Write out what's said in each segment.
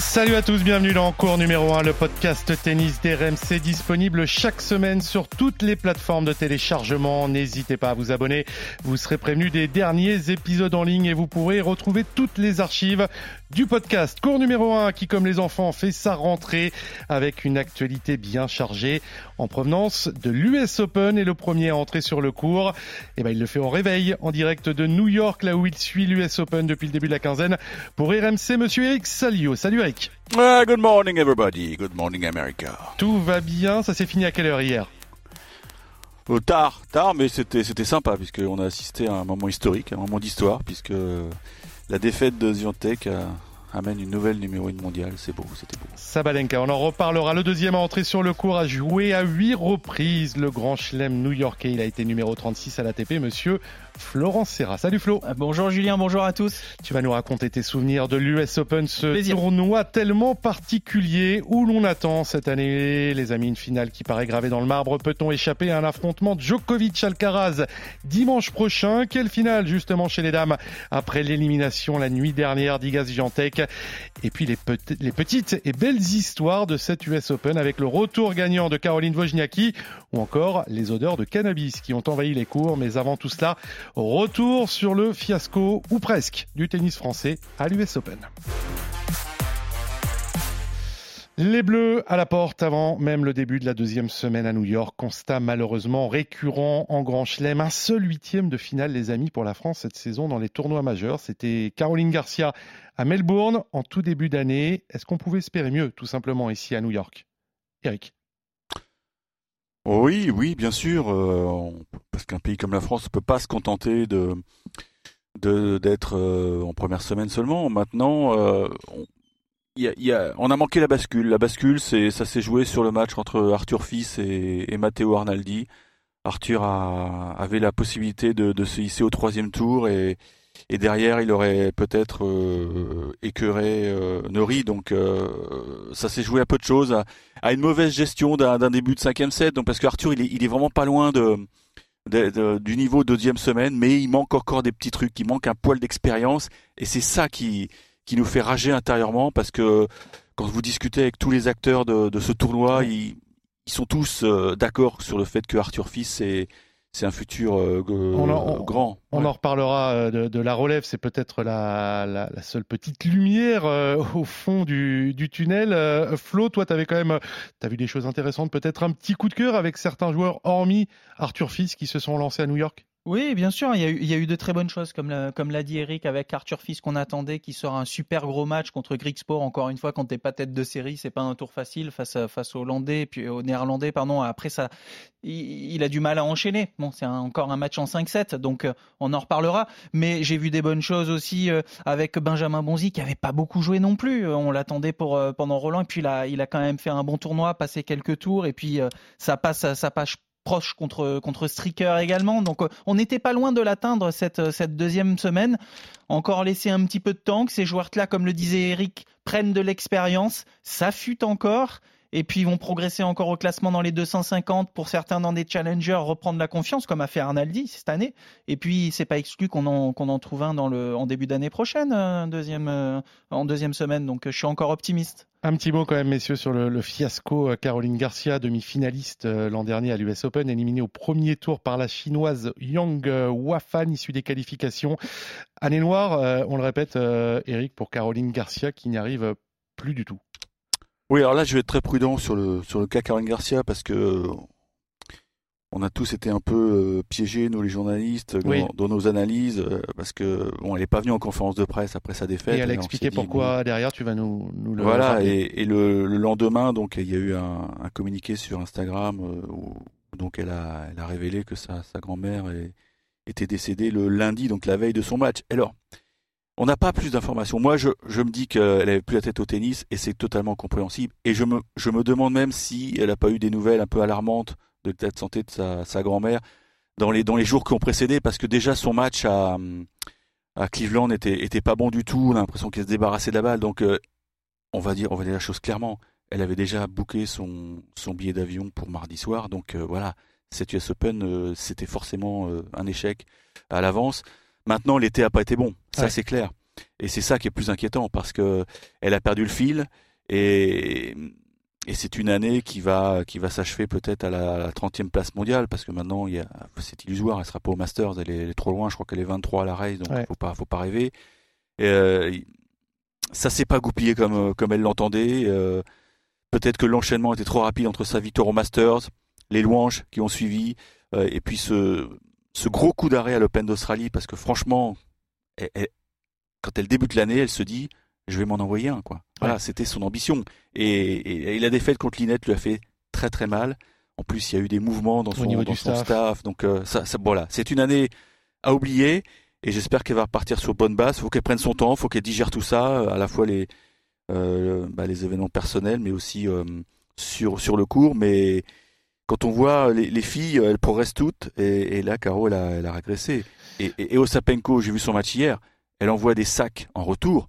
Salut à tous, bienvenue dans Cours numéro 1, le podcast tennis d'RMC disponible chaque semaine sur toutes les plateformes de téléchargement. N'hésitez pas à vous abonner, vous serez prévenu des derniers épisodes en ligne et vous pourrez retrouver toutes les archives du podcast. Cours numéro 1 qui, comme les enfants, fait sa rentrée avec une actualité bien chargée en provenance de l'US Open et le premier à entrer sur le cours. Et ben, il le fait au réveil en direct de New York, là où il suit l'US Open depuis le début de la quinzaine pour RMC, monsieur Eric Salio. Salut Eric. Uh, good morning everybody, good morning America. Tout va bien, ça s'est fini à quelle heure hier? Euh, tard, tard, mais c'était c'était sympa puisqu'on a assisté à un moment historique, un moment d'histoire, puisque la défaite de Ziontek euh, amène une nouvelle numéro 1 mondiale. C'est beau, c'était beau. Sabalenka, on en reparlera. Le deuxième à entrer sur le cours a joué à huit reprises le grand chelem new-yorkais. Il a été numéro 36 à l'ATP, monsieur Florent Serra. Salut Flo. Euh, Bonjour Julien, bonjour à tous. Tu vas nous raconter tes souvenirs de l'US Open, ce Plaisir. tournoi tellement particulier où l'on attend cette année, les amis, une finale qui paraît gravée dans le marbre. Peut-on échapper à un affrontement Djokovic-Alcaraz dimanche prochain? Quelle finale justement chez les dames après l'élimination la nuit dernière d'Igas-Giantec Et puis les petites et belles histoires de cette US Open avec le retour gagnant de Caroline Wozniacki ou encore les odeurs de cannabis qui ont envahi les cours. Mais avant tout cela, retour sur le fiasco ou presque du tennis français à l'US Open. Les Bleus à la porte avant même le début de la deuxième semaine à New York. Constat malheureusement récurrent en Grand Chelem. Un seul huitième de finale, les amis, pour la France cette saison dans les tournois majeurs. C'était Caroline Garcia à Melbourne en tout début d'année. Est-ce qu'on pouvait espérer mieux, tout simplement, ici à New York? Eric Oui, oui, bien sûr, euh, parce qu'un pays comme la France ne peut pas se contenter de d'être euh, en première semaine seulement. Maintenant, euh, on, a- manqué la bascule. La bascule, ça s'est joué sur le match entre Arthur Fils et, Matteo Arnaldi. Arthur avait la possibilité de, de se hisser au troisième tour et, et derrière il aurait peut-être euh, écœuré euh, Nori. Donc euh, ça s'est joué à peu de choses, à, à une mauvaise gestion d'un début de cinquième set. Donc parce que Arthur il est, il est vraiment pas loin de, de- de- du niveau de deuxième semaine, mais il manque encore des petits trucs, il manque un poil d'expérience et c'est ça qui qui nous fait rager intérieurement parce que quand vous discutez avec tous les acteurs de, de ce tournoi, ils, ils sont tous euh, d'accord sur le fait que Arthur Fils c'est c'est un futur euh, g- On en- on- grand. On Ouais. en reparlera euh, de, de la relève, c'est peut-être la, la, la seule petite lumière euh, au fond du, du tunnel. Euh, Flo, toi, tu avais quand même as vu des choses intéressantes, peut-être un petit coup de cœur avec certains joueurs, hormis Arthur Fils, qui se sont lancés à New York? Oui, bien sûr, il y a eu, de très bonnes choses, comme l'a, dit Eric, avec Arthur Fils qu'on attendait, qui sera un super gros match contre Grigsport. Encore une fois, quand t'es pas tête de série, c'est pas un tour facile face, aux Hollandais, puis aux Néerlandais, pardon. Après ça, il, a du mal à enchaîner. Bon, c'est encore un match en 5-7, donc euh, on en reparlera. Mais j'ai vu des bonnes choses aussi euh, avec Benjamin Bonzi, qui avait pas beaucoup joué non plus. Euh, On l'attendait pour pendant Roland, et puis il a, quand même fait un bon tournoi, passé quelques tours, et puis ça passe, ça passe proche contre, contre Stricker également. Donc on n'était pas loin de l'atteindre cette, cette deuxième semaine. Encore laisser un petit peu de temps, que ces joueurs-là, comme le disait Eric, prennent de l'expérience. Ça fut encore. Et puis ils vont progresser encore au classement dans les 250 pour certains dans des challengers reprendre la confiance comme a fait Arnaldi cette année. Et puis c'est pas exclu qu'on en, trouve un dans le, en début d'année prochaine, euh, deuxième, euh, en deuxième semaine. Donc euh, je suis encore optimiste. Un petit mot quand même, messieurs, sur le, le fiasco Caroline Garcia, demi-finaliste l'an dernier à l'US Open, éliminée au premier tour par la chinoise Yang Wafan, issue des qualifications. Année noire, on le répète, Eric, pour Caroline Garcia, qui n'y arrive plus du tout. Oui, alors là, je vais être très prudent sur le sur le cas Caroline Garcia parce que euh, on a tous été un peu euh, piégés, nous les journalistes, dans, Oui. dans nos analyses, euh, parce que bon, elle est pas venue en conférence de presse après sa défaite. Et elle a expliqué dit, pourquoi derrière, tu vas nous, nous le Voilà, et, et le, le lendemain, donc il y a eu un, un communiqué sur Instagram euh, où donc elle a elle a révélé que sa sa grand-mère était décédée le lundi, donc la veille de son match. Alors. On n'a pas plus d'informations. Moi, je, me dis qu'elle avait plus la tête au tennis et c'est totalement compréhensible. Et je me, demande même si elle n'a pas eu des nouvelles un peu alarmantes de l'état de santé de sa, grand-mère dans les, jours qui ont précédé, parce que déjà son match à, Cleveland était, était pas bon du tout. On a l'impression qu'il se débarrassait de la balle. Donc, euh, on va dire, on va dire la chose clairement. Elle avait déjà booké son, billet d'avion pour mardi soir. Donc, euh, voilà. Cette US Open, euh, c'était forcément un échec à l'avance. Maintenant, l'été a pas été bon. Ça, Ouais. c'est clair. Et c'est ça qui est plus inquiétant parce que elle a perdu le fil et, et c'est une année qui va, qui va s'achever peut-être à la, à la 30e place mondiale parce que maintenant, il y a, c'est illusoire. Elle sera pas au Masters. Elle est, elle est trop loin. Je crois qu'elle est 23 à la race. Donc, Ouais. faut pas, faut pas rêver. Et, euh, ça s'est pas goupillé comme, comme elle l'entendait. Euh, peut-être que l'enchaînement était trop rapide entre sa victoire au Masters, les louanges qui ont suivi, euh, et puis ce, ce gros coup d'arrêt à l'Open d'Australie parce que franchement, elle- elle- quand elle débute l'année, elle se dit je vais m'en envoyer un quoi. Voilà, Ouais. c'était son ambition. Et, et, et la défaite contre Linette lui a fait très très mal. En plus, il y a eu des mouvements dans son, dans son staff. staff. Donc euh, ça, ça, voilà, c'est une année à oublier. Et j'espère qu'elle va repartir sur bonne base. Faut qu'elle prenne son temps, faut qu'elle digère tout ça, à la fois les euh, bah, les événements personnels, mais aussi euh, sur sur le cours. Mais quand on voit les, les filles, elles progressent toutes. Et, et là, Caro, elle a, elle a régressé. Et, et, et Osapenko, j'ai vu son match hier. Elle envoie des sacs en retour,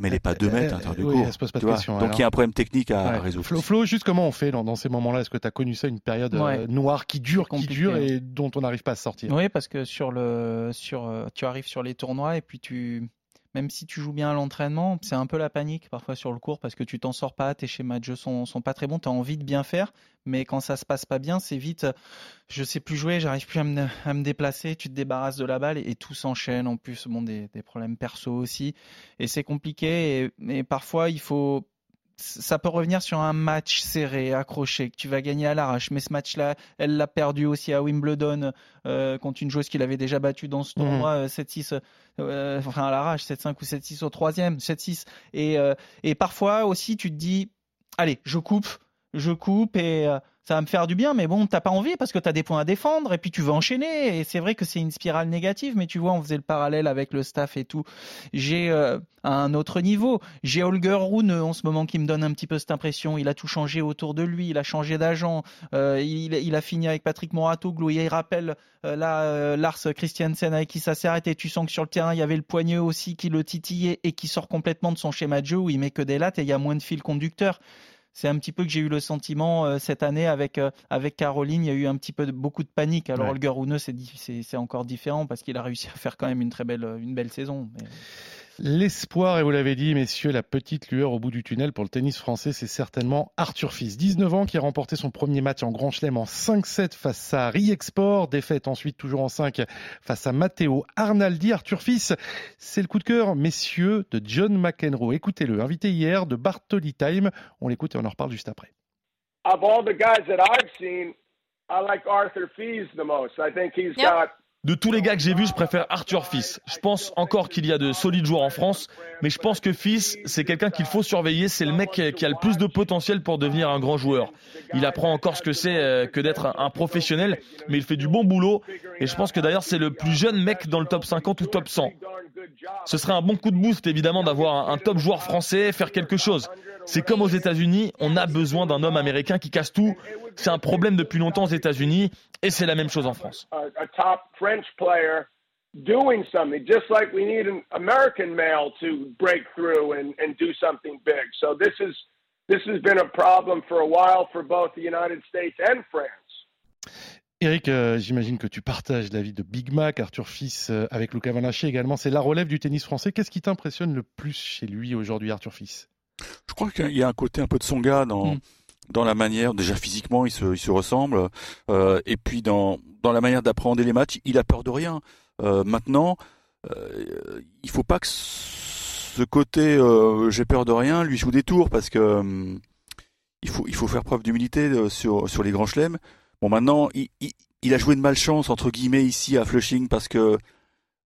mais elle n'est pas 2 mètres à l'intérieur du Euh, oui, cours. elle se pose pas de Donc alors. il y a un problème technique à, Ouais. résoudre. Flo, Flo, juste comment on fait dans, dans ces moments-là? Est-ce que tu as connu ça, une période euh, noire qui dure, qui dure et dont on n'arrive pas à sortir? Oui, parce que sur le, sur, euh, tu arrives sur les tournois et puis tu, même si tu joues bien à l'entraînement, c'est un peu la panique parfois sur le cours parce que tu t'en sors pas, tes schémas de jeu sont, sont pas très bons, tu as envie de bien faire, mais quand ça se passe pas bien, c'est vite, euh, je sais plus jouer, j'arrive plus à me, déplacer, tu te débarrasses de la balle et, et tout s'enchaîne. En plus, bon, des, problèmes perso aussi, et c'est compliqué. Et, mais parfois, il faut ça peut revenir sur un match serré, accroché, que tu vas gagner à l'arrache. Mais ce match-là, elle l'a perdu aussi à Wimbledon euh, contre une joueuse qu'il avait déjà battue dans ce Mhm. tournoi, euh, 7-6, euh, enfin à l'arrache, 7-5 ou 7-6 au troisième, 7-6. Et, euh, et parfois aussi, tu te dis, allez, je coupe, je coupe et euh, ça va me faire du bien, mais bon, t'as pas envie parce que t'as des points à défendre et puis tu veux enchaîner. Et c'est vrai que c'est une spirale négative, mais tu vois, on faisait le parallèle avec le staff et tout. J'ai euh, un autre niveau, j'ai Holger Rune en ce moment qui me donne un petit peu cette impression. Il a tout changé autour de lui, il a changé d'agent, euh, il, a fini avec Patrick Moratoglou, il rappelle euh, là Lars Christiansen avec qui ça s'est arrêté. Tu sens que sur le terrain, il y avait le poignet aussi qui le titillait et qui sort complètement de son schéma de jeu où il met que des lattes et il y a moins de fil conducteur. C'est un petit peu que j'ai eu le sentiment euh, cette année avec euh, avec Caroline, il y a eu un petit peu de, beaucoup de panique. Alors Ouais. Holger Rune, c'est di- c'est c'est encore différent parce qu'il a réussi à faire quand même une très belle une belle saison. Mais- L'espoir, et vous l'avez dit, messieurs, la petite lueur au bout du tunnel pour le tennis français, c'est certainement Arthur Fils. 19 ans, qui a remporté son premier match en Grand Chelem en 5-7 face à Riexport. Défaite ensuite toujours en 5 face à Matteo Arnaldi. Arthur Fils, c'est le coup de cœur, messieurs, de John McEnroe. Écoutez-le, invité hier de Bartoli Time. On l'écoute et on en reparle juste après. Of all the guys that I've seen, I like Arthur Fees the most. I think he's Yep. got De tous les gars que j'ai vus, je préfère Arthur Fils. Je pense encore qu'il y a de solides joueurs en France, mais je pense que Fils, c'est quelqu'un qu'il faut surveiller. C'est le mec qui a le plus de potentiel pour devenir un grand joueur. Il apprend encore ce que c'est euh, que d'être un- professionnel, mais il fait du bon boulot. Et je pense que d'ailleurs, c'est le plus jeune mec dans le top 50 ou top 100. Ce serait un bon coup de boost, évidemment, d'avoir un top joueur français, faire quelque chose. C'est comme aux États-Unis, on a besoin d'un homme américain qui casse tout. C'est un problème depuis longtemps aux États-Unis, et c'est la même chose en France. a, a top French player doing something, just like we need an American male to break through and, and do something big. So this is this has been a problem for a while for both the United States and France. Eric, euh, j'imagine que tu partages l'avis de Big Mac, Arthur Fils euh, avec Luca Vanaché également. C'est la relève du tennis français. Qu'est-ce qui t'impressionne le plus chez lui aujourd'hui, Arthur Fils? Je crois qu'il y a un côté un peu de son gars dans, Mm. dans la manière, déjà physiquement, il se, il se ressemble, euh, et puis dans, dans la manière d'appréhender les matchs, il a peur de rien. Euh, maintenant, euh, il faut pas que ce côté euh, j'ai peur de rien lui joue des tours parce que euh, il faut il faut faire preuve d'humilité sur sur les grands chelems. Bon maintenant il, il, il a joué de malchance entre guillemets ici à Flushing parce que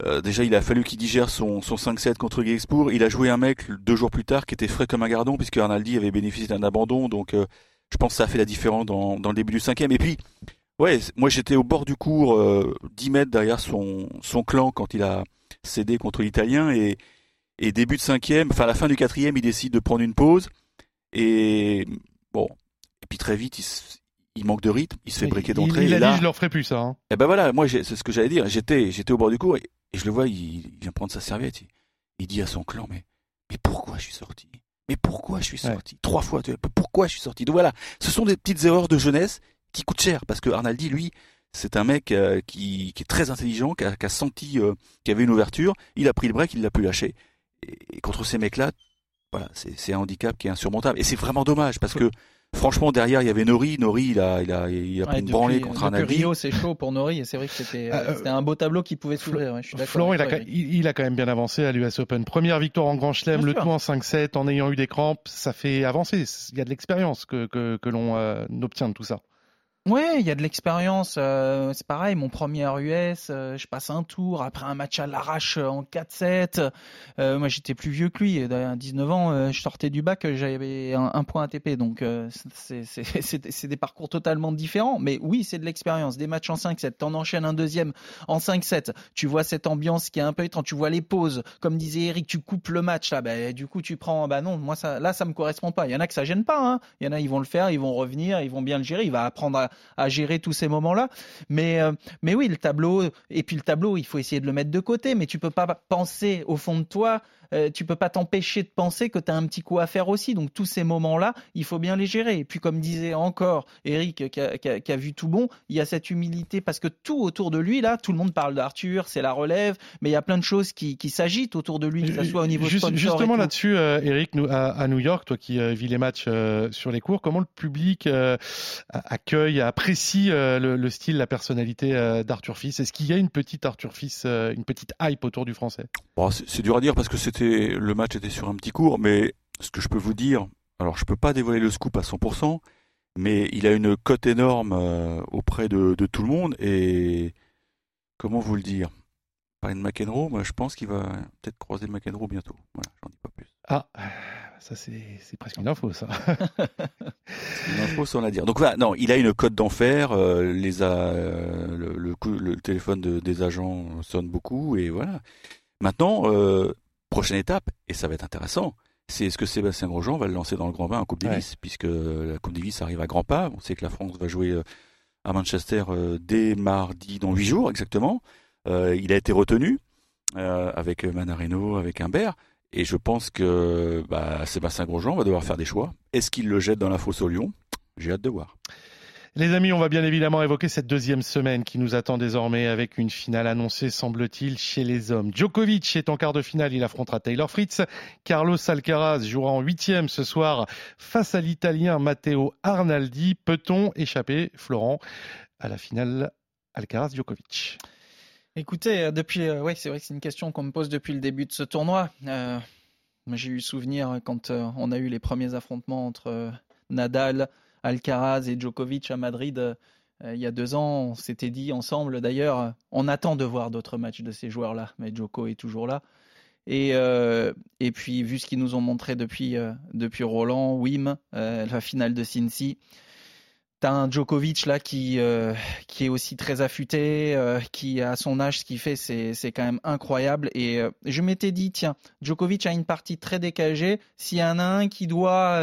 euh, déjà il a fallu qu'il digère son son 5-7 contre Gexpour. Il a joué un mec deux jours plus tard qui était frais comme un gardon puisque Arnaldi avait bénéficié d'un abandon donc euh, je pense que ça a fait la différence dans dans le début du cinquième et puis Ouais, moi j'étais au bord du cours, euh, 10 mètres derrière son, son clan quand il a cédé contre l'Italien et, et début de cinquième, enfin à la fin du quatrième, il décide de prendre une pause et bon, et puis très vite il, il manque de rythme, il se fait briquer Il, d'entrée il a là, dit, je leur ferai plus ça. hein. et ben voilà, moi c'est ce que j'allais dire, j'étais j'étais au bord du cours et, Et je le vois, il, vient prendre sa serviette. Il, dit à son clan, mais, mais pourquoi je suis sorti? Mais pourquoi je suis sorti? Trois fois, pourquoi je suis sorti? Donc voilà, ce sont des petites erreurs de jeunesse qui coûtent cher parce que Arnaldi, lui, c'est un mec euh, qui, est très intelligent, qui a, senti euh, qu'il y avait une ouverture. Il a pris le break, il l'a pu lâcher. Et, contre ces mecs-là, voilà, c'est un handicap qui est insurmontable. Et c'est vraiment dommage parce que franchement derrière il y avait Nori. Nori il a il a il a pris une branlée contre un Rio c'est chaud pour Nori et c'est vrai que c'était euh, un beau tableau qui pouvait s'ouvrir. Florent il a, il, a, quand même bien avancé à l'US Open. Première victoire en Grand Chelem, le tout en 5-7 en ayant eu des crampes, ça fait avancer. Il y a de l'expérience que que, que l'on obtient de tout ça. Ouais, il y a de l'expérience. Euh, c'est pareil, mon premier US, euh, je passe un tour après un match à l'arrache en 4-7. Euh, moi, j'étais plus vieux que lui. À 19 ans, je sortais du bac, j'avais un, point ATP. Donc, c'est des parcours totalement différents. Mais oui, c'est de l'expérience. Des matchs en 5-7, t'en enchaînes un deuxième en 5-7. Tu vois cette ambiance qui est un peu étrange. Tu vois les pauses. Comme disait Eric, tu coupes le match là. Bah, du coup, tu prends. Bah non, moi ça, là, ça me correspond pas. Il y en a que ça gêne pas. Hein. Il y en a, ils vont le faire, ils vont revenir, ils vont bien le gérer. Il va apprendre à à gérer tous ces moments-là. Mais, euh, mais oui, le tableau, et puis le tableau, il faut essayer de le mettre de côté, mais tu peux pas penser au fond de toi euh, tu peux pas t'empêcher de penser que tu as un petit coup à faire aussi. Donc tous ces moments-là, il faut bien les gérer. Et puis comme disait encore Eric qui a, vu tout bon, il y a cette humilité parce que tout autour de lui, là, tout le monde parle d'Arthur, c'est la relève, mais il y a plein de choses qui, s'agitent autour de lui, que ce soit au niveau Juste, Justement là-dessus, euh, Eric, à, New York, toi qui vis les matchs euh, sur les cours, comment le public accueille, apprécie le, style, la personnalité d'Arthur Fils? Est-ce qu'il y a une petite Arthur Fils, une petite hype autour du français? C'est dur à dire parce que c'était le match était sur un petit cours, mais ce que je peux vous dire, alors je peux pas dévoiler le scoop à 100%, mais il a une cote énorme euh, auprès de, tout le monde et comment vous le dire? De McEnroe, moi je pense qu'il va peut-être croiser McEnroe bientôt. Voilà, j'en dis pas plus. Ah, ça c'est presque une info ça. une info sans la dire. Donc voilà, non, il a une cote d'enfer. Euh, les euh, le, le, téléphone des agents sonne beaucoup et voilà. Maintenant, prochaine étape, et ça va être intéressant, c'est est-ce que Sébastien Grosjean va le lancer dans le Grand Bain en Coupe Davis, puisque la Coupe Davis arrive à grands pas. On sait que la France va jouer euh, à Manchester euh, dès mardi, dans huit jours exactement. Euh, il a été retenu avec Manarino, avec Humbert. Et je pense que bah, Sébastien Grosjean va devoir faire des choix. Est-ce qu'il le jette dans la fosse au Lyon? J'ai hâte de voir. Les amis, on va bien évidemment évoquer cette deuxième semaine qui nous attend désormais avec une finale annoncée, semble-t-il, chez les hommes. Djokovic est en quart de finale, il affrontera Taylor Fritz. Carlos Alcaraz jouera en huitième ce soir face à l'Italien Matteo Arnaldi. Peut-on échapper, Florent, à la finale Alcaraz-Djokovic? Écoutez, euh, depuis, euh, c'est vrai que c'est une question qu'on me pose depuis le début de ce tournoi. Euh, j'ai eu souvenir quand on a eu les premiers affrontements entre Nadal, Alcaraz et Djokovic à Madrid euh, il y a deux ans. On s'était dit ensemble d'ailleurs, on attend de voir d'autres matchs de ces joueurs-là, mais Djoko est toujours là. Et, euh, puis, vu ce qu'ils nous ont montré depuis, euh, depuis Roland, Wim, la finale de Cincy, T'as un Djokovic là qui euh, est aussi très affûté, euh, qui à son âge ce qu'il fait c'est c'est quand même incroyable. Et euh, je m'étais dit tiens Djokovic a une partie très décagée, s'il y en a un qui doit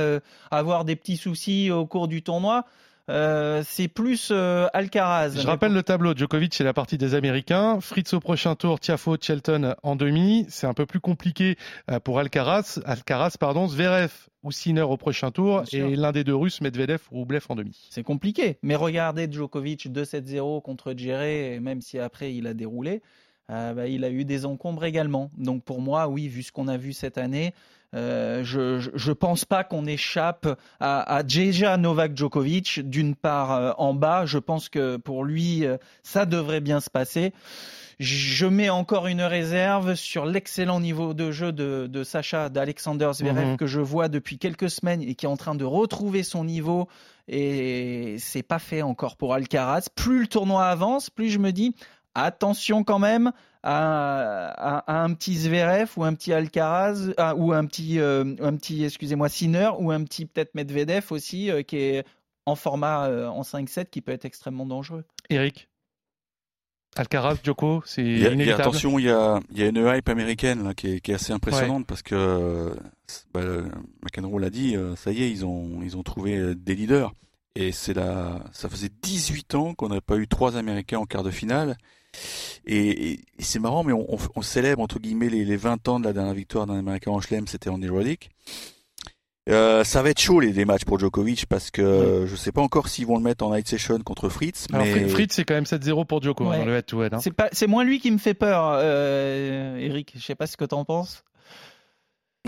avoir des petits soucis au cours du tournoi, euh, c'est plus euh, Alcaraz. Je rappelle le tableau. Djokovic, c'est la partie des Américains. Fritz au prochain tour, Tiafo, Shelton en demi. C'est un peu plus compliqué euh, pour Alcaraz. Alcaraz, pardon, Zverev ou Sinner au prochain tour et l'un des deux Russes, Medvedev ou Rublev en demi. C'est compliqué. Mais regardez Djokovic 2-7-0 contre Djere, même si après il a déroulé. Bah, il a eu des encombres également. Donc pour moi, oui, vu ce qu'on a vu cette année, euh, je ne pense pas qu'on échappe à, à déjà Novak Djokovic. D'une part euh, en bas, je pense que pour lui, euh, ça devrait bien se passer. Je mets encore une réserve sur l'excellent niveau de jeu de, de Sacha, d'Alexander Zverev mhm. que je vois depuis quelques semaines et qui est en train de retrouver son niveau. Et c'est pas fait encore pour Alcaraz. Plus le tournoi avance, plus je me dis attention quand même à, un petit Zverev ou un petit Alcaraz ou un petit, euh, un petit excusez-moi, Sinner ou un petit peut-être Medvedev aussi euh, qui est en format euh, en 5-7 qui peut être extrêmement dangereux. Eric Alcaraz, Djoko, c'est inévitable. attention, il y a, y a, une hype américaine là, qui, est, qui, est, assez impressionnante parce que bah, McEnroe l'a dit, ça y est, ils ont, ils ont trouvé des leaders. Et c'est là, ça faisait 18 ans qu'on n'avait pas eu trois Américains en quart de finale. Et, et, c'est marrant, mais on, on, célèbre entre guillemets les, les 20 ans de la dernière victoire d'un Américain en Chelem, c'était en Roddick. Euh, ça va être chaud les, les matchs pour Djokovic parce que je sais pas encore s'ils vont le mettre en night session contre Fritz. Alors, mais... Fritz c'est quand même 7-0 pour Djoko Ouais. dans le head-to-head. Hein. C'est pas, c'est moins lui qui me fait peur, euh, Eric. Je sais pas ce que t'en penses.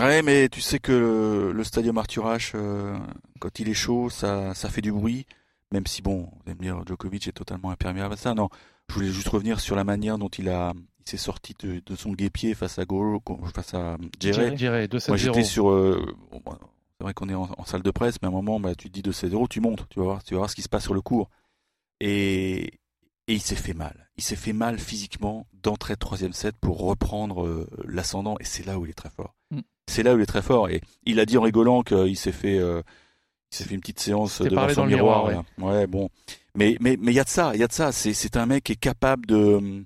Ouais, mais tu sais que le, le Stadium Arthur Ashe, euh, quand il est chaud, ça, ça fait du bruit. Même si bon, vous allez me dire, Djokovic est totalement imperméable à ça. Non, je voulais juste revenir sur la manière dont il a, il s'est sorti de, de son guépier face à Goro, face à Jerry. Je dirais 2-7-0. Moi, j'étais sur. euh, bah, c'est vrai qu'on est en, en, salle de presse, mais à un moment, bah, tu te dis de 7-0, tu montes, tu vas voir, tu vas voir ce qui se passe sur le cours. Et, et il s'est fait mal. Il s'est fait mal physiquement d'entrée de troisième set pour reprendre euh, l'ascendant, et c'est là où il est très fort. Mm. C'est là où il est très fort. Et il a dit en rigolant qu'il s'est fait, euh, il s'est fait une petite séance devant son miroir, miroir. là. Ouais, bon. Mais mais mais il y a de ça, il y a de ça. C'est c'est un mec qui est capable de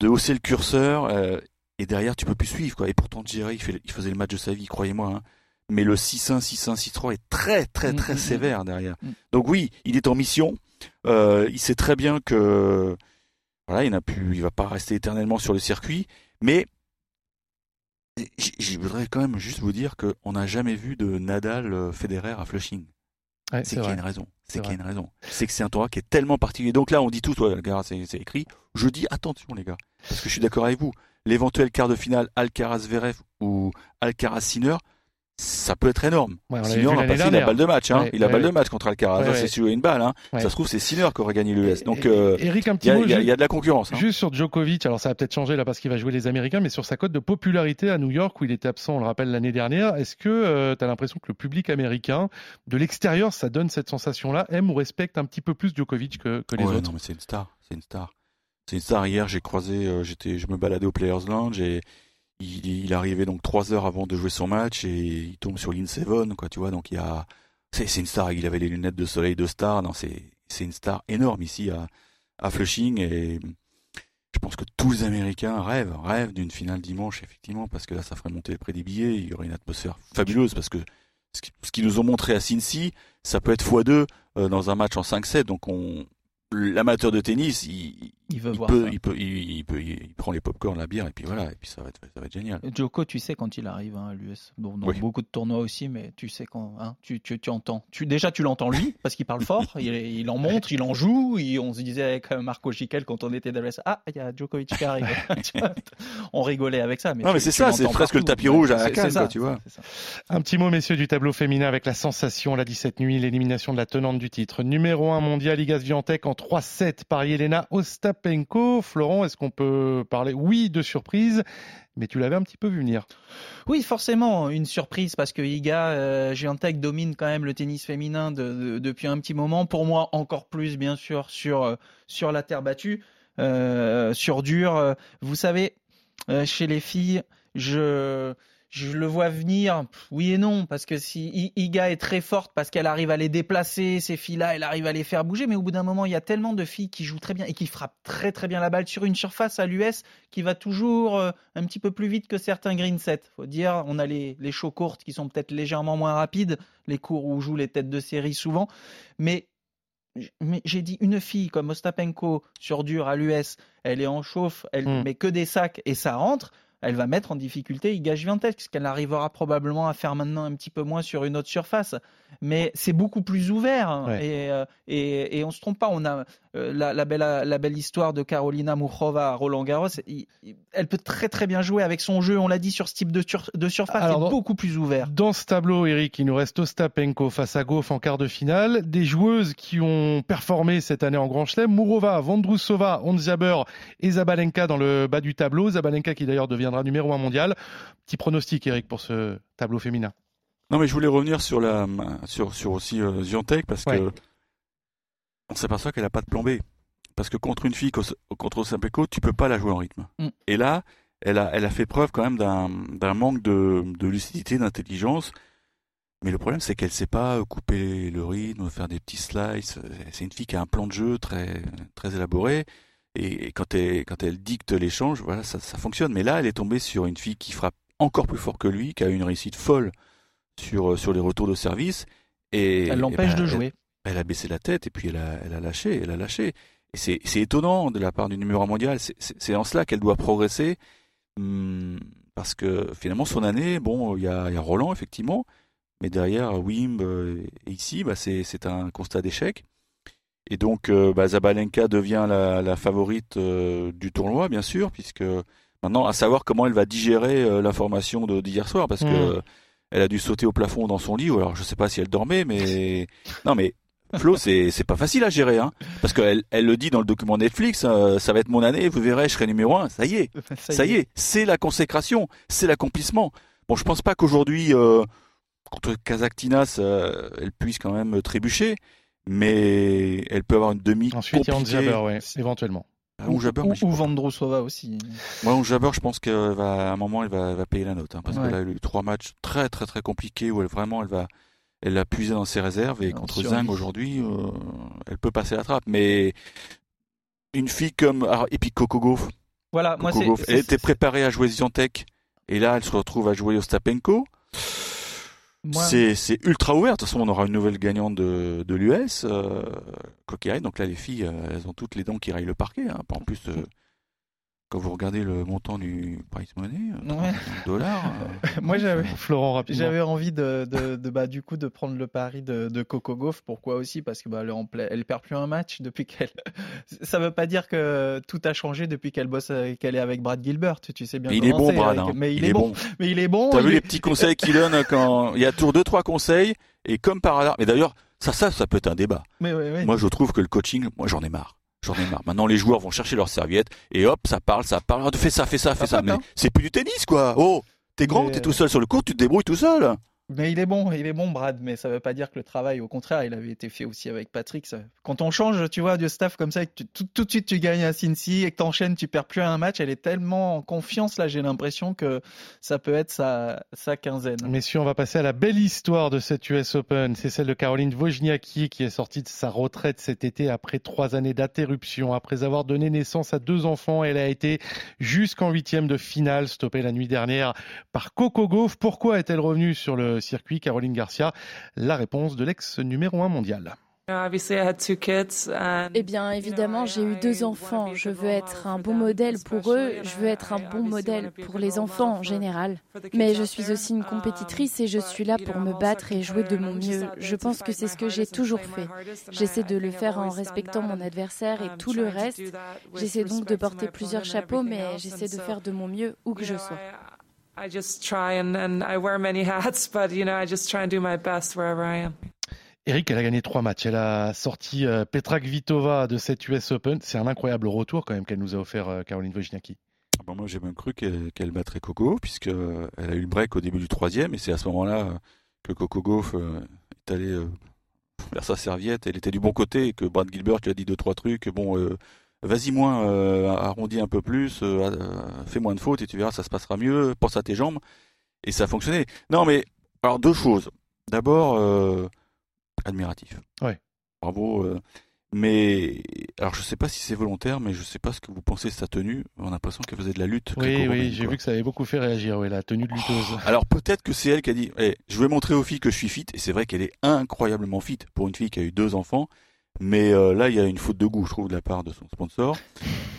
de hausser le curseur. euh, et derrière, tu peux plus suivre, quoi. Et pourtant, Jerry, il, fait, il faisait le match de sa vie, croyez-moi. Hein. Mais le 6-1, 6-1, 6-3 est très, très, Mm, très mm, sévère derrière. Mm. Donc oui, il est en mission. Euh, il sait très bien que voilà, il n'a pu, il va pas rester éternellement sur le circuit. Mais je voudrais quand même juste vous dire qu'on n'a jamais vu de Nadal euh, Federer à Flushing. Ouais, C'est qu'il y a une raison. C'est qu'il y a une raison. C'est que c'est un tournoi qui est tellement particulier. Donc là, on dit ouais, les gars, c'est c'est écrit. Je dis attention, les gars, parce que je suis d'accord avec vous. L'éventuel quart de finale Alcaraz-Verev ou Alcaraz-Sinner, ça peut être énorme. Ouais, on Sinner vu a passé la balle de match. Hein. Ouais, il a ouais, balle de match contre Alcaraz. C'est sur une balle. Hein. Ça se trouve, c'est Sinner qui aurait gagné l'US. Donc, euh, Eric, un il petit y, il y y a de la concurrence. hein. Juste sur Djokovic, alors ça va peut-être changer là parce qu'il va jouer les Américains, mais sur sa cote de popularité à New York où il était absent, on le rappelle l'année dernière, est-ce que tu as l'impression que le public américain, de l'extérieur, ça donne cette sensation-là, aime ou respecte un petit peu plus Djokovic que, que les autres? non, mais c'est une star. C'est une star. C'est une star. Hier, j'ai croisé, euh, j'étais, je me baladais au Players Lounge et il, il arrivait donc trois heures avant de jouer son match et il tombe sur l'In Seven, quoi, tu vois. Donc il y a, c'est, une star. Il avait les lunettes de soleil de star. Non, c'est, c'est une star énorme ici à, à Flushing et je pense que tous les Américains rêvent, rêvent d'une finale dimanche, effectivement, parce que là, ça ferait monter le prix des billets. Il y aurait une atmosphère fabuleuse parce que ce qu'ils nous ont montré à Cincy, ça peut être x2 euh, dans un match en 5-7. Donc on, l'amateur de tennis, il, Il veut il voir peut, ça. il peut, il, il peut, il prend les popcorn, la bière et puis voilà, et puis ça va être, ça va être génial. Joko, tu sais quand il arrive hein, à l'US. Bon, dans Oui. beaucoup de tournois aussi, mais tu sais quand. Hein, tu, tu, tu entends. Tu, déjà, tu l'entends lui, parce qu'il parle fort. il, il en montre, il en joue. On se disait avec Marco Chiquel quand on était dans l'US Ah, il y a Djokovic qui arrive. On rigolait avec ça. Mais Non, mais c'est ça, c'est presque le tapis rouge à c'est ça, quoi, tu vois. ça. Un petit mot, messieurs, du tableau féminin avec la sensation, la 17 nuit, l'élimination de la tenante du titre. Numéro 1 mondial, Iga Swiatek en 3-7 par Yelena Ostapenko. Florent, est-ce qu'on peut parler, oui, de surprise, mais tu l'avais un petit peu vu venir. Oui, forcément, une surprise parce que Iga euh, domine quand même le tennis féminin de- de- depuis un petit moment. Pour moi, encore plus, bien sûr, sur, euh, sur la terre battue, euh, sur dur. Euh, Vous savez, chez les filles, je, je le vois venir, oui et non, parce que si Iga est très forte, parce qu'elle arrive à les déplacer, ces filles-là, elle arrive à les faire bouger, mais au bout d'un moment, il y a tellement de filles qui jouent très bien et qui frappent très très bien la balle sur une surface à l'US qui va toujours euh, un petit peu plus vite que certains green sets. Faut dire, on a les, les shows courtes qui sont peut-être légèrement moins rapides, les cours où jouent les têtes de série souvent, mais mais j'ai dit une fille comme Ostapenko sur dur à l'US, elle est en chauffe, elle Mm. met que des sacs et ça rentre. Elle va mettre en difficulté Iga Swiatek, ce qu'elle arrivera probablement à faire maintenant un petit peu moins sur une autre surface. Mais c'est beaucoup plus ouvert hein. Ouais. et, euh, et, et on se trompe pas. On a la, la belle, la belle histoire de Carolina Mouchova à Roland Garros. Il- il- elle peut très très bien jouer avec son jeu. On l'a dit sur ce type de, sur- de surface, Alors, c'est dans- beaucoup plus ouvert. Dans ce tableau, Eric, il nous reste Ostapenko face à Goff en quart de finale. Des joueuses qui ont performé cette année en Grand Chelem. Mourova, Vondrousova, Onziaber et Zabalenka dans le bas du tableau. Zabalenka qui d'ailleurs deviendra numéro un mondial. Petit pronostic, Eric, pour ce tableau féminin. Non, mais je voulais revenir sur la, sur, sur aussi euh, Ziontek parce Ouais. que on s'aperçoit qu'elle a pas de plan B. Parce que contre une fille contre Osapenko, tu peux pas la jouer en rythme. Mm. Et là, elle a, elle a fait preuve quand même d'un, manque de, de lucidité, d'intelligence. Mais le problème, c'est qu'elle sait pas euh, couper le rythme, faire des petits slices. C'est une fille qui a un plan de jeu très, très élaboré. Et, et quand elle, quand elle dicte l'échange, voilà, ça, ça fonctionne. Mais là, elle est tombée sur une fille qui frappe encore plus fort que lui, qui a eu une réussite folle sur, euh, sur les retours de service. Et, Elle l'empêche ben, de jouer. Elle a baissé la tête et puis elle a, elle a lâché, elle a lâché. c'est étonnant de la part du numéro 1 mondial. C'est en cela qu'elle doit progresser. Hum, parce que finalement, son année, bon, il y a, y a, Roland, effectivement. Mais derrière, Wim et ici, bah, c'est un constat d'échec. Et donc, bah, Zabalenka devient la, la favorite du tournoi, bien sûr, puisque maintenant, à savoir comment elle va digérer l'information d'hier soir, parce que mmh. elle a dû sauter au plafond dans son lit. Alors, je sais pas si elle dormait, mais non, mais Flo, c'est c'est pas facile à gérer, hein, parce qu'elle elle le dit dans le document Netflix, euh, ça va être mon année, vous verrez, je serai numéro un. Ça y est, ça, y est, c'est la consécration, c'est l'accomplissement. Bon, je pense pas qu'aujourd'hui euh, contre Kazaktinas, euh, elle puisse quand même trébucher, mais elle peut avoir une demi. Ensuite, il y a Jabber, ouais, éventuellement. Ah, ou, Jabber, ou, ou Vandrousova aussi. Moi, ouais, Jabber, je pense qu'à un moment, elle va, va payer la note, hein, parce qu'elle a eu trois matchs très, très, très compliqués où elle vraiment, elle va elle l'a puisé dans ses réserves et contre Zing aujourd'hui, euh, elle peut passer la trappe. Mais une fille comme et puis Coco Gauff. Voilà, moi Elle était préparée à jouer Ziontek et là elle se retrouve à jouer Ostapenko. C'est ultra ouvert. De toute façon, on aura une nouvelle gagnante de, de l'US, euh, Donc là, les filles, euh, elles ont toutes les dents qui raillent le parquet. Hein. En plus, euh, quand vous regardez le montant du price money, euh, ouais. dollars. Euh, Moi, j'avais Florent J'avais envie de, de, de, bah, du coup de prendre le pari de, de Coco Gauff. Pourquoi aussi? Parce que bah, elle, elle perd plus un match depuis qu'elle. Ça veut pas dire que tout a changé depuis qu'elle bosse, qu'elle est avec Brad Gilbert. Tu sais bien. Mais il est bon, Brad. Hein. Mais il, est, bon. Mais il est bon. T'as vu les petits conseils qu'il donne quand il y a toujours deux trois conseils et comme par hasard. Mais d'ailleurs, ça, ça, ça peut être un débat. Mais Moi, je trouve que le coaching, moi, j'en ai marre. J'en ai marre. Maintenant, les joueurs vont chercher leurs serviettes et hop, ça parle, ça parle. Ah, fais ça, fais ça, fais ça. Mais c'est plus du tennis, quoi. Oh, t'es grand, t'es tout seul sur le court, tu te débrouilles tout seul. Mais il est bon, il est bon, Brad. Mais ça veut pas dire que le travail, au contraire, il avait été fait aussi avec Patrick. Quand on change, tu vois, de staff comme ça, que tout, de suite tu gagnes à Cincy et que t'enchaînes, tu perds plus un match, elle est tellement en confiance là. J'ai l'impression que ça peut être sa, sa quinzaine. Messieurs, on va passer à la belle histoire de cette US Open. C'est celle de Caroline Wozniacki qui est sortie de sa retraite cet été après trois années d'interruption. Après avoir donné naissance à deux enfants, elle a été jusqu'en huitième de finale, stoppée la nuit dernière par Coco Gauff. Pourquoi est-elle revenue sur le circuit. Caroline Garcia, la réponse de l'ex numéro 1 mondial. Eh bien, évidemment, j'ai eu deux enfants. Je veux être un bon modèle pour eux. Je veux être un bon modèle pour les enfants en général. Mais je suis aussi une compétitrice et je suis là pour me battre et jouer de mon mieux. Je pense que c'est ce que j'ai toujours fait. J'essaie de le faire en respectant mon adversaire et tout le reste. J'essaie donc de porter plusieurs chapeaux, mais j'essaie de faire de mon mieux où que je sois. I just try and, and I wear many hats, but you know, I just try and do my best wherever I am. Eric, elle a gagné trois matchs. Elle a sorti euh, Petra Kvitova de cette US Open. C'est un incroyable retour quand même qu'elle nous a offert euh, Caroline Wozniacki. Ah bon, moi j'ai même cru qu'elle battrait Coco puisque euh, elle a eu le break au début du troisième et c'est à ce moment-là que Coco Gauff est allé vers sa serviette. Elle était du bon côté et que Brad Gilbert lui a dit deux trois trucs. Bon, vas-y moins, euh, arrondis un peu plus, euh, euh, fais moins de fautes et tu verras, ça se passera mieux, pense à tes jambes. Et ça a fonctionné. Non, mais, alors deux choses. D'abord, admiratif. Ouais. Bravo. mais, alors je sais pas si c'est volontaire, mais je sais pas ce que vous pensez de sa tenue. On a l'impression qu'elle faisait de la lutte. Oui, oui, j'ai vu que ça avait beaucoup fait réagir, oui, la tenue de lutteuse. alors peut-être que c'est elle qui a dit, eh, je vais montrer aux filles que je suis fit. Et c'est vrai qu'elle est incroyablement fit pour une fille qui a eu deux enfants. Mais euh, là, il y a une faute de goût, je trouve, de la part de son sponsor.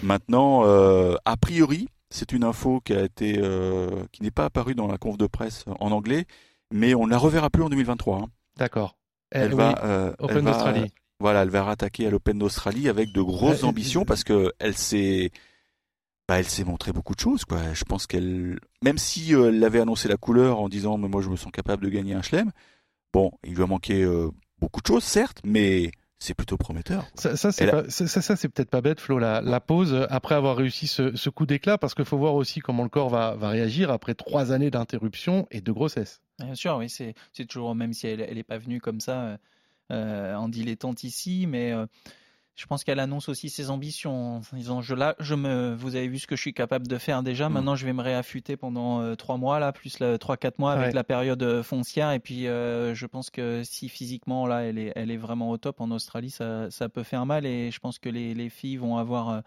Maintenant, euh, a priori, c'est une info qui a été, euh, qui n'est pas apparue dans la conf de presse en anglais, mais on ne la reverra plus en 2023. Hein. D'accord. Elle, va, Open d'Australie. Voilà, elle va rattaquer à l'Open d'Australie avec de grosses ambitions parce que elle s'est, bah, elle s'est montré beaucoup de choses. Quoi. Je pense qu'elle, même si elle avait annoncé la couleur en disant, mais moi je me sens capable de gagner un chelem. Bon, il lui a manqué beaucoup de choses, certes, mais c'est plutôt prometteur. Ça, ça c'est peut-être pas bête, Flo, la, pause après avoir réussi ce, coup d'éclat, parce qu'il faut voir aussi comment le corps va, réagir après trois années d'interruption et de grossesse. Bien sûr, oui, c'est toujours, même si elle n'est pas venue comme ça euh, en dilettante ici, mais euh, je pense qu'elle annonce aussi ses ambitions en disant je là je me vous avez vu ce que je suis capable de faire déjà. Mm. maintenant je vais me réaffûter pendant euh, trois mois là plus trois quatre mois avec la période euh, foncière. Et puis euh, je pense que si physiquement là elle est elle est vraiment au top en Australie ça, ça peut faire mal. Et je pense que les, les filles vont avoir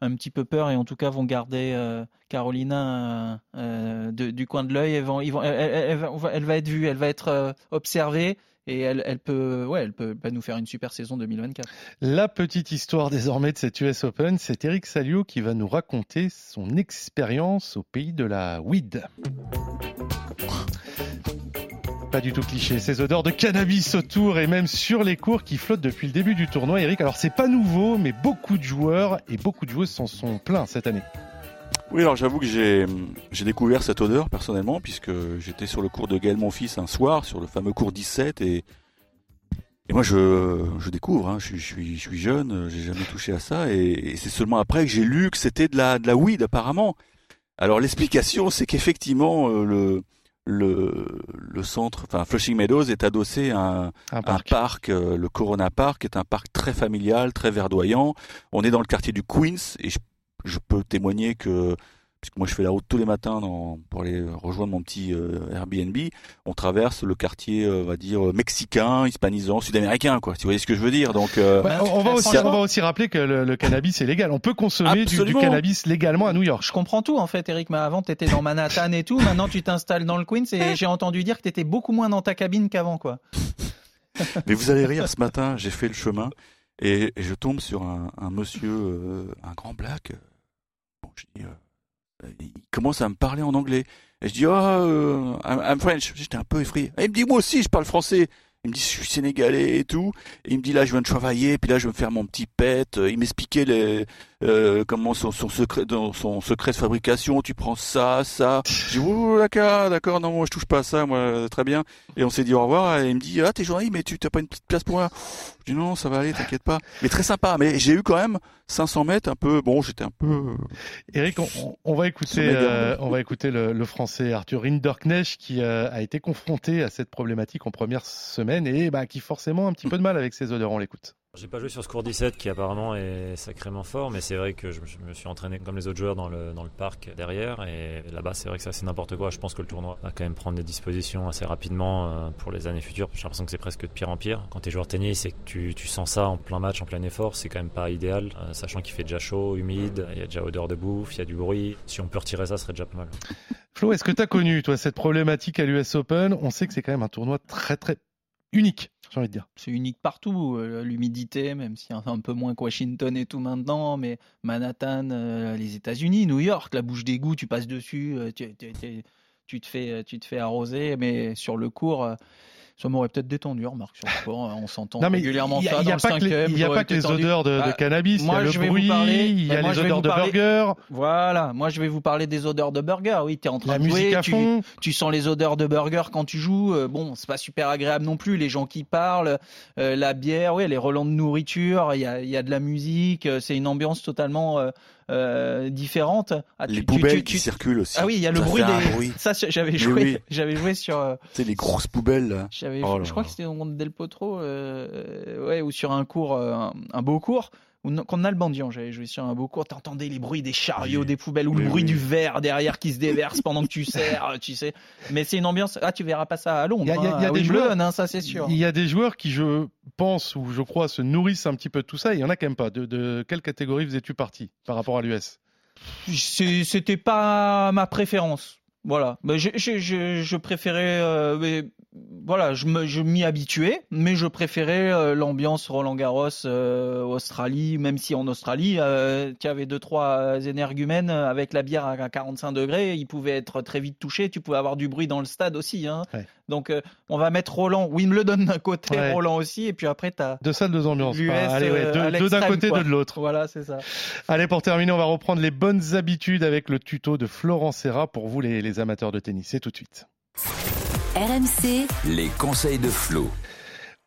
un petit peu peur et en tout cas vont garder Carolina de, du coin de l'œil. Vont, ils vont, elle, elle, elle, va être vue, elle va être observée et elle, peut nous faire une super saison 2024. La petite histoire désormais de cette US Open, c'est Eric Salio qui va nous raconter son expérience au pays de la weed. Pas du tout cliché, ces odeurs de cannabis autour et même sur les cours qui flottent depuis le début du tournoi. Eric, alors c'est pas nouveau, mais beaucoup de joueurs et beaucoup de joueuses s'en sont pleins cette année. Oui, alors j'avoue que j'ai, j'ai découvert cette odeur personnellement, puisque j'étais sur le cours de Gaël Monfils un soir, sur le fameux cours 17, et, et moi je, je découvre, hein, je, suis, je suis jeune, j'ai jamais touché à ça, et, c'est seulement après que j'ai lu que c'était de la, de la weed apparemment. Alors l'explication, c'est qu'effectivement euh, le, le, le centre, enfin Flushing Meadows est adossé à un, un parc, un parc euh, le Corona Park, qui est un parc très familial, très verdoyant. On est dans le quartier du Queens, et je je peux témoigner que puisque moi je fais la route tous les matins dans, pour aller rejoindre mon petit euh, Airbnb, on traverse le quartier, euh, on va dire mexicain, hispanisant, sud-américain, quoi. Tu voyez ce que je veux dire Donc, euh, on, va aussi, on va aussi rappeler que le, cannabis est légal. On peut consommer du, du, cannabis légalement à New York. Je comprends tout en fait, Eric. Mais avant, tu étais dans Manhattan et tout. Maintenant, tu t'installes dans le Queens et j'ai entendu dire que tu étais beaucoup moins dans ta cabine qu'avant, quoi. Mais vous allez rire. Ce matin, j'ai fait le chemin et, je tombe sur un, un monsieur, un grand black euh, il commence à me parler en anglais. Et je dis, oh, uh, I'm, French. J'étais un peu effrayé. Et il me dit, moi aussi, je parle français. Il me dit, je suis sénégalais et tout. Et il me dit, là, je viens de travailler, puis là, je vais me faire mon petit pet. Il m'expliquait les, euh, comment son, son, secret, dans son secret de fabrication. Tu prends ça, ça. Je dis, oh, d'accord, d'accord, non, moi, je touche pas à ça, moi, très bien. Et on s'est dit au revoir. Et il me dit, ah, t'es gentil, mais tu t'as pas une petite place pour moi. Je dis, non, ça va aller, t'inquiète pas. Mais très sympa. Mais j'ai eu quand même 500 mètres, un peu, bon, j'étais un peu. Eric, on, on va écouter, euh, on va écouter le, le français Arthur Rinderknecht qui euh, a été confronté à cette problématique en première semaine et bah, qui forcément a un petit peu de mal avec ces odeurs. On l'écoute. J'ai pas joué sur ce cours 17 qui apparemment est sacrément fort, mais c'est vrai que je, me suis entraîné comme les autres joueurs dans le, dans le parc derrière. Et là-bas, c'est vrai que c'est n'importe quoi. Je pense que le tournoi va quand même prendre des dispositions assez rapidement euh, pour les années futures. J'ai l'impression que c'est presque de pire en pire. Quand tu es joueur tennis et que tu, tu, sens ça en plein match, en plein effort, c'est quand même pas idéal. Euh, sachant qu'il fait déjà chaud, humide, il y a déjà odeur de bouffe, il y a du bruit. Si on peut retirer ça, ce serait déjà pas mal. Flo, est-ce que tu as connu, toi, cette problématique à l'US Open? On sait que c'est quand même un tournoi très, très unique, C'est unique partout, euh, l'humidité, même si un peu moins que Washington et tout maintenant, mais Manhattan, euh, les États-Unis, New York, la bouche d'égout, tu passes dessus, euh, tu te fais arroser, mais sur le cours ça m'aurait peut-être détendu, remarque, sur le sport. On s'entend régulièrement ça. Il n'y a, pas que les, odeurs de, cannabis, il y a le bruit, il y a les odeurs de burger. Voilà, moi je vais vous parler des odeurs de burger. Oui, tu es en train de jouer, tu, tu, sens les odeurs de burger quand tu joues. Euh, bon, c'est pas super agréable non plus, les gens qui parlent, euh, la bière, oui, les relents de nourriture, il y a, y a de la musique, euh, c'est une ambiance totalement euh, différentes. Ah, les poubelles qui circulent aussi. Ah oui, il y a le bruit des. Ça, j'avais joué, j'avais joué sur. C'est euh, les grosses poubelles. Là. Oh je crois que c'était au Del Potro, euh, ouais, ou sur un cours, un, un beau cours qu'on a le bandian, j'avais joué sur un beau cours, t'entendais les bruits des chariots, des poubelles, ou le bruit du verre derrière qui se déverse pendant que tu sers, tu sais. Mais c'est une ambiance. Ah, tu verras pas ça à Londres. Il y a, hein, des joueurs, hein, ça c'est sûr. Il y a des joueurs qui, je pense ou je crois, se nourrissent un petit peu de tout ça. Il y en a quand même pas. De, de quelle catégorie faisais-tu partie par rapport à l'US C'était pas ma préférence. Voilà, je, je, je, je, préférais, euh, voilà, je me, je m'y habituais, mais je préférais euh, l'ambiance Roland Garros, euh, Australie, même si en Australie, tu avais deux trois énergumènes avec la bière à 45 degrés, ils pouvaient être très vite touchés, tu pouvais avoir du bruit dans le stade aussi, hein. Donc on va mettre Roland, oui, me le donne d'un côté, Roland aussi, et puis après tu as deux salles, deux ambiances, allez, ouais, deux, d'un côté, deux de l'autre. Voilà, c'est ça. Allez, pour terminer, on va reprendre les bonnes habitudes avec le tuto de Florent Serra pour vous les, les amateurs de tennis. C'est tout de suite. RMC, les conseils de Flo.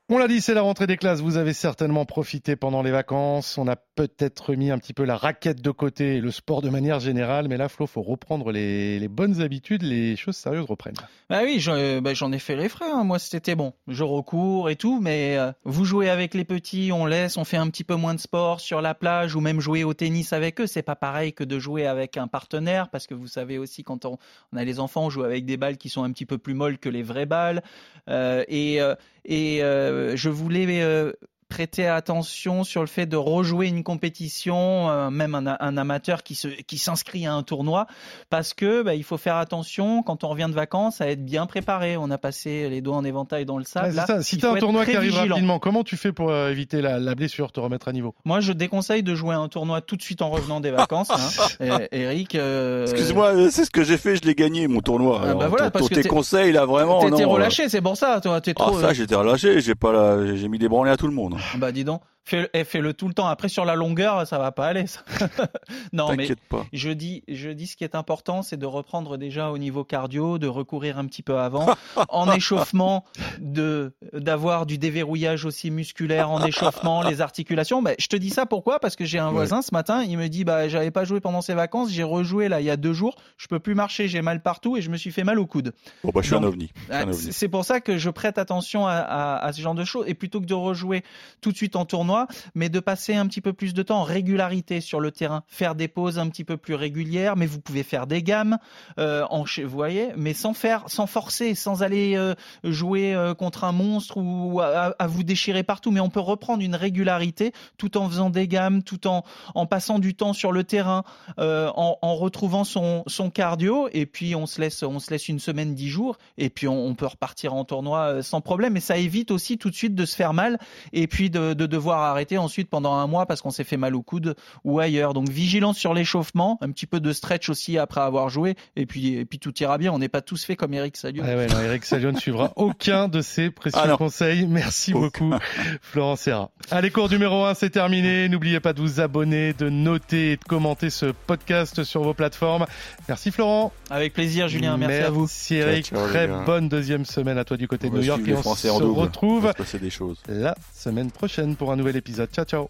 On l'a dit, c'est la rentrée des classes. Vous avez certainement profité pendant les vacances. On a peut-être mis un petit peu la raquette de côté et le sport de manière générale. Mais là, Flo, faut reprendre les, bonnes habitudes. Les choses sérieuses reprennent. Bah oui, bah, j'en ai fait les frais. Hein. Moi, c'était bon. Je recours et tout. Mais euh, vous jouez avec les petits, on laisse, on fait un petit peu moins de sport sur la plage ou même jouer au tennis avec eux. C'est pas pareil que de jouer avec un partenaire parce que vous savez aussi, quand on, a les enfants, on joue avec des balles qui sont un petit peu plus molles que les vraies balles. Euh, et, euh, et je voulais euh, prêter attention sur le fait de rejouer une compétition, euh, même un, un, amateur qui se qui s'inscrit à un tournoi, parce que bah, il faut faire attention quand on revient de vacances à être bien préparé. On a passé les doigts en éventail dans le sable. Ouais, ça. Si tu as un tournoi qui arrive rapidement, comment tu fais pour euh, éviter la, la, blessure, te remettre à niveau? Moi, je déconseille de jouer un tournoi tout de suite en revenant des vacances. hein. Et, Eric, euh... excuse-moi, c'est ce que j'ai fait, je l'ai gagné mon tournoi. Ah, bah voilà, parce tes conseils là vraiment. T'étais relâché, c'est pour ça. Toi, t'es trop. Ah, ça, j'étais relâché. J'ai pas la... j'ai mis des branlées à tout le monde. Bah dis donc fais, eh, fais-le tout le temps. Après, sur la longueur, ça va pas aller. Ça. non, mais pas. je dis, je dis ce qui est important, c'est de reprendre déjà au niveau cardio, de recourir un petit peu avant, en échauffement, de d'avoir du déverrouillage aussi musculaire en échauffement, les articulations. Bah, je te dis ça pourquoi? Parce que j'ai un voisin ouais. ce matin, il me dit, bah, j'avais pas joué pendant ses vacances, j'ai rejoué là il y a deux jours, je peux plus marcher, j'ai mal partout et je me suis fait mal au coude. Bon, bah, je suis Donc, un ovni. ovni. C'est pour ça que je prête attention à, à, à ce genre de choses et plutôt que de rejouer tout de suite en tournoi mais de passer un petit peu plus de temps en régularité sur le terrain, faire des pauses un petit peu plus régulières, mais vous pouvez faire des gammes, euh, vous voyez, mais sans faire, sans forcer, sans aller euh, jouer euh, contre un monstre ou à, vous déchirer partout, mais on peut reprendre une régularité tout en faisant des gammes, tout en, en passant du temps sur le terrain, en, retrouvant son, cardio, et puis on se laisse, on se laisse une semaine, dix jours, et puis on, peut repartir en tournoi sans problème, et ça évite aussi tout de suite de se faire mal, et puis de devoir arrêter ensuite pendant un mois parce qu'on s'est fait mal au coude ou ailleurs. Donc vigilance sur l'échauffement, un petit peu de stretch aussi après avoir joué et puis et puis tout ira bien. On n'est pas tous faits comme Eric Salio. Ouais, non, Eric Salio ne suivra aucun de ces précieux ah conseils. Merci beaucoup Florent Serra. Allez cours numéro 1, c'est terminé. N'oubliez pas de vous abonner, de noter et de commenter ce podcast sur vos plateformes. Merci Florent. Avec plaisir Julien, merci, merci à vous. Merci Eric, ciao, ciao, très bonne deuxième semaine à toi du côté de New York et on se retrouve se des choses. la semaine prochaine pour un nouvel épisode. Ciao ciao.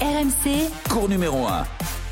RMC, cours numéro 1.